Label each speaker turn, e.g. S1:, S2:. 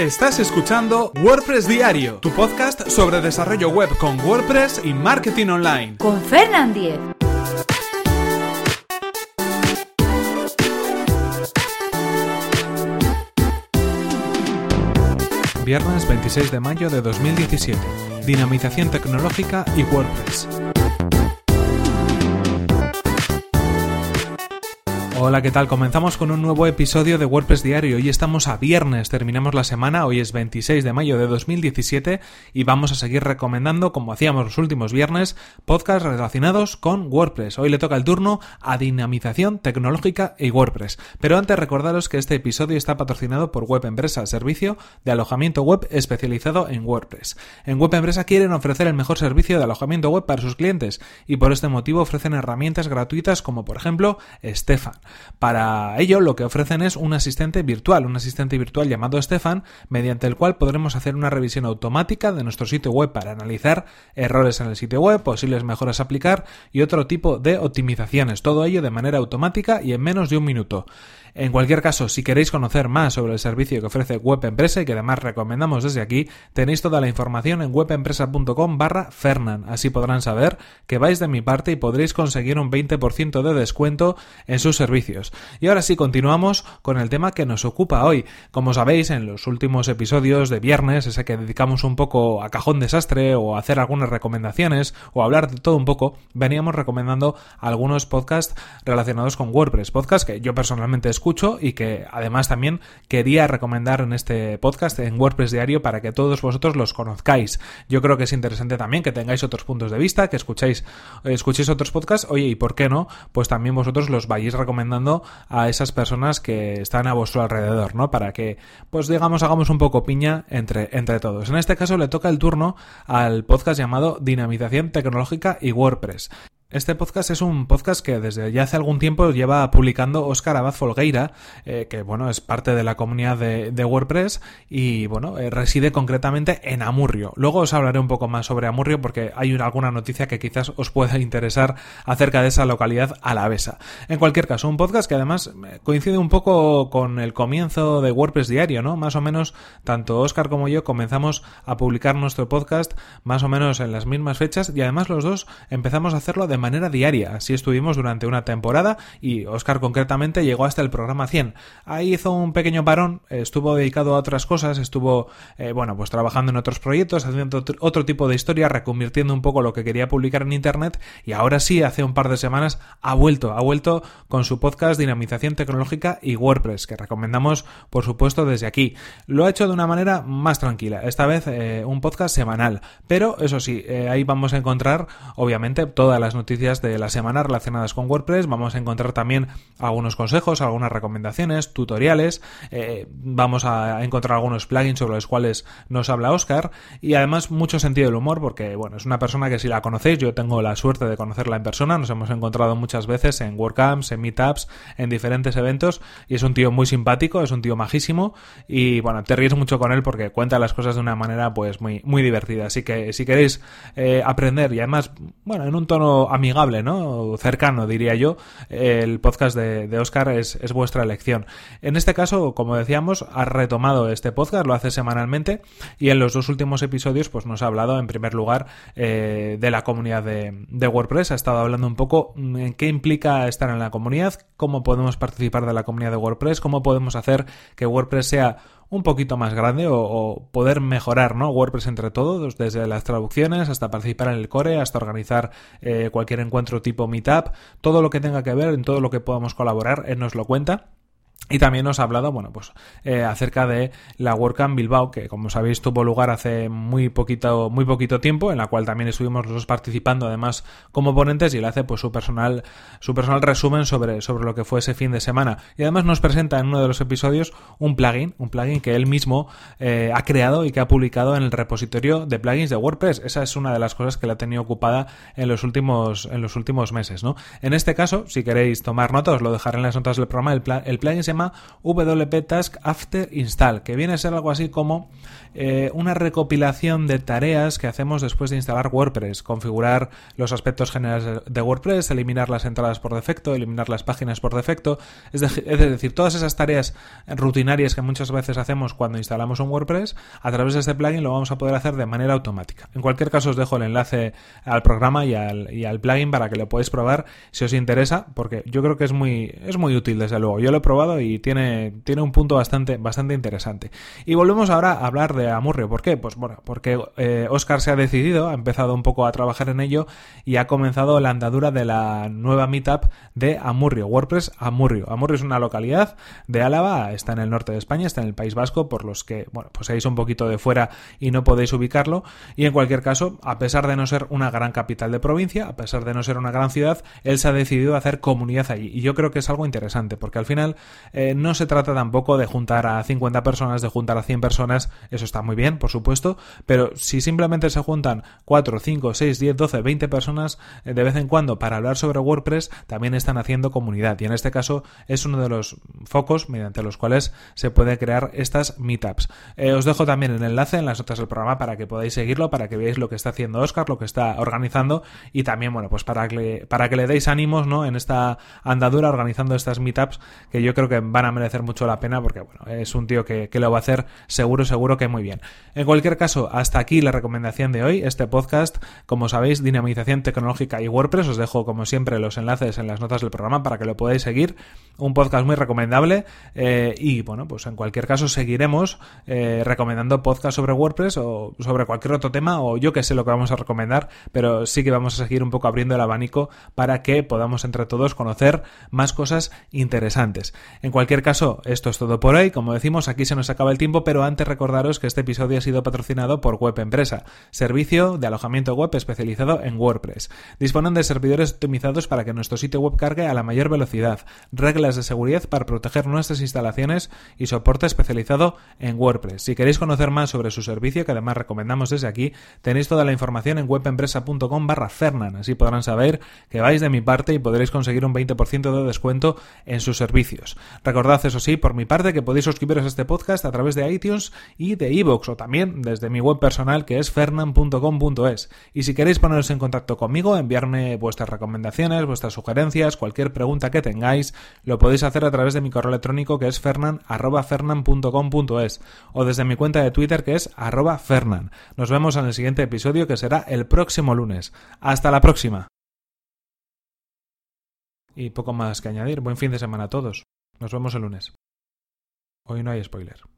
S1: Estás escuchando WordPress Diario, tu podcast sobre desarrollo web con WordPress y marketing online.
S2: Con Fernand Diez.
S1: Viernes 26 de mayo de 2017. Dinamización tecnológica y WordPress. Hola, ¿qué tal? Comenzamos con un nuevo episodio de WordPress Diario. Hoy estamos a viernes, terminamos la semana, hoy es 26 de mayo de 2017 y vamos a seguir recomendando, como hacíamos los últimos viernes, podcasts relacionados con WordPress. Hoy le toca el turno a dinamización tecnológica y WordPress. Pero antes recordaros que este episodio está patrocinado por Web Empresa, servicio de alojamiento web especializado en WordPress. En Web Empresa quieren ofrecer el mejor servicio de alojamiento web para sus clientes y por este motivo ofrecen herramientas gratuitas como por ejemplo Stefan. Para ello, lo que ofrecen es un asistente virtual, un asistente virtual llamado Stefan, mediante el cual podremos hacer una revisión automática de nuestro sitio web para analizar errores en el sitio web, posibles mejoras a aplicar y otro tipo de optimizaciones. Todo ello de manera automática y en menos de un minuto. En cualquier caso, si queréis conocer más sobre el servicio que ofrece Web Empresa y que además recomendamos desde aquí, tenéis toda la información en webempresa.com barra Fernan. Así podrán saber que vais de mi parte y podréis conseguir un 20% de descuento en sus servicios. Y ahora sí, continuamos con el tema que nos ocupa hoy. Como sabéis, en los últimos episodios de viernes, ese que dedicamos un poco a cajón desastre o a hacer algunas recomendaciones o a hablar de todo un poco, veníamos recomendando algunos podcasts relacionados con WordPress. Podcasts que yo personalmente y que además también quería recomendar en este podcast en WordPress Diario para que todos vosotros los conozcáis. Yo creo que es interesante también que tengáis otros puntos de vista, que escuchéis, escuchéis otros podcasts. Oye, ¿y por qué no? Pues también vosotros los vayáis recomendando a esas personas que están a vuestro alrededor, ¿no? Para que, pues digamos, hagamos un poco piña entre, entre todos. En este caso le toca el turno al podcast llamado Dinamización Tecnológica y WordPress. Este podcast es un podcast que desde ya hace algún tiempo lleva publicando Óscar Abad Folgueira, eh, que bueno, es parte de la comunidad de, WordPress y bueno, eh, reside concretamente en Amurrio. Luego os hablaré un poco más sobre Amurrio porque hay una, alguna noticia que quizás os pueda interesar acerca de esa localidad alavesa. En cualquier caso, un podcast que además eh, coincide un poco con el comienzo de WordPress diario, ¿no? Más o menos, tanto Óscar como yo comenzamos a publicar nuestro podcast más o menos en las mismas fechas y además los dos empezamos a hacerlo de manera diaria. Así estuvimos durante una temporada y Oscar concretamente llegó hasta el programa 100. Ahí hizo un pequeño parón, estuvo dedicado a otras cosas, estuvo, eh, bueno, pues trabajando en otros proyectos, haciendo otro tipo de historia, reconvirtiendo un poco lo que quería publicar en Internet y ahora sí, hace un par de semanas, ha vuelto, ha vuelto con su podcast Dinamización Tecnológica y WordPress, que recomendamos, por supuesto, desde aquí. Lo ha hecho de una manera más tranquila, esta vez eh, un podcast semanal, pero eso sí, eh, ahí vamos a encontrar, obviamente, todas las noticias noticias de la semana relacionadas con WordPress. Vamos a encontrar también algunos consejos, algunas recomendaciones, tutoriales. Eh, vamos a encontrar algunos plugins sobre los cuales nos habla Oscar. Y además mucho sentido del humor porque, bueno, es una persona que si la conocéis, yo tengo la suerte de conocerla en persona. Nos hemos encontrado muchas veces en WordCamps, en Meetups, en diferentes eventos. Y es un tío muy simpático, es un tío majísimo. Y bueno, te ríes mucho con él porque cuenta las cosas de una manera pues muy, muy divertida. Así que si queréis eh, aprender y además, bueno, en un tono amigable, ¿no? Cercano, diría yo. El podcast de, Oscar es, es, vuestra elección. En este caso, como decíamos, ha retomado este podcast, lo hace semanalmente y en los dos últimos episodios pues nos ha hablado en primer lugar eh, de la comunidad de, de, WordPress, ha estado hablando un poco en qué implica estar en la comunidad, cómo podemos participar de la comunidad de WordPress, cómo podemos hacer que WordPress sea un poquito más grande o, poder mejorar ¿no? WordPress entre todos, desde las traducciones hasta participar en el core, hasta organizar eh, cualquier encuentro tipo Meetup, todo lo que tenga que ver, en todo lo que podamos colaborar, él nos lo cuenta. Y también nos ha hablado, bueno, pues eh, acerca de la WordCamp Bilbao, que como sabéis tuvo lugar hace muy poquito, muy poquito tiempo, en la cual también estuvimos nosotros participando, además como ponentes, y él hace pues su personal, su personal resumen sobre, sobre lo que fue ese fin de semana. Y además nos presenta en uno de los episodios un plugin, un plugin que él mismo eh, ha creado y que ha publicado en el repositorio de plugins de WordPress. Esa es una de las cosas que la ha tenido ocupada en los últimos, en los últimos meses, ¿no? En este caso, si queréis tomar nota, os lo dejaré en las notas del programa, el, el plugin llama WP Task After Install, que viene a ser algo así como eh, una recopilación de tareas que hacemos después de instalar WordPress, configurar los aspectos generales de WordPress, eliminar las entradas por defecto, eliminar las páginas por defecto, es, decir, todas esas tareas rutinarias que muchas veces hacemos cuando instalamos un WordPress, a través de este plugin lo vamos a poder hacer de manera automática. En cualquier caso os dejo el enlace al programa y al, y al plugin para que lo podáis probar si os interesa, porque yo creo que es muy, es muy útil desde luego. Yo lo he probado y tiene, tiene un punto bastante, bastante interesante. Y volvemos ahora a hablar de Amurrio. ¿Por qué? Pues bueno, porque Oscar eh, se ha decidido, ha empezado un poco a trabajar en ello y ha comenzado la andadura de la nueva meetup de Amurrio, WordPress Amurrio. Amurrio es una localidad de Álava, está en el norte de España, está en el País Vasco, por los que, bueno, pues seáis un poquito de fuera y no podéis ubicarlo. Y en cualquier caso, a pesar de no ser una gran capital de provincia, a pesar de no ser una gran ciudad, él se ha decidido hacer comunidad allí. Y yo creo que es algo interesante, porque al final eh, no se trata tampoco de juntar a 50 personas, de juntar a 100 personas, eso está muy bien, por supuesto, pero si simplemente se juntan 4, 5, 6, 10, 12, 20 personas eh, de vez en cuando para hablar sobre WordPress, también están haciendo comunidad. Y en este caso es uno de los focos mediante los cuales se puede crear estas meetups. Eh, os dejo también el enlace en las notas del programa para que podáis seguirlo, para que veáis lo que está haciendo Oscar, lo que está organizando y también, bueno, pues para que, para que le deis ánimos, ¿no? En esta andadura organizando estas meetups que yo creo que van a merecer mucho la pena porque, bueno, es un tío que, que lo va a hacer seguro, seguro que muy bien. En cualquier caso, hasta aquí la recomendación de hoy, este podcast, como sabéis, dinamización tecnológica y WordPress, os dejo como siempre los enlaces en las notas del programa para que lo podáis seguir, un podcast muy recomendable eh, y bueno, pues en cualquier caso seguiremos eh, recomendando podcasts sobre WordPress o sobre cualquier otro tema o yo que sé lo que vamos a recomendar, pero sí que vamos a seguir un poco abriendo el abanico para que podamos entre todos conocer más cosas interesantes. En cualquier caso, esto es todo por hoy, como decimos, aquí se nos acaba el tiempo, pero antes recordaros que este episodio ha sido patrocinado por Web Empresa, servicio de alojamiento web especializado en WordPress. Disponen de servidores optimizados para que nuestro sitio web cargue a la mayor velocidad, reglas de seguridad para proteger nuestras instalaciones y soporte especializado en WordPress. Si queréis conocer más sobre su servicio, que además recomendamos desde aquí, tenéis toda la información en webempresa.com barra Fernan. Así podrán saber que vais de mi parte y podréis conseguir un 20% de descuento en sus servicios. Recordad, eso sí, por mi parte, que podéis suscribiros a este podcast a través de iTunes y de iVoox o también desde mi web personal que es fernan.com.es. Y si queréis poneros en contacto conmigo, enviarme vuestras recomendaciones, vuestras sugerencias, cualquier pregunta que tengáis, lo podéis hacer a través de mi correo electrónico que es fernan.fernan.com.es o desde mi cuenta de Twitter que es arroba fernan. Nos vemos en el siguiente episodio que será el próximo lunes. Hasta la próxima. Y poco más que añadir. Buen fin de semana a todos. Nos vemos el lunes. Hoy no hay spoiler.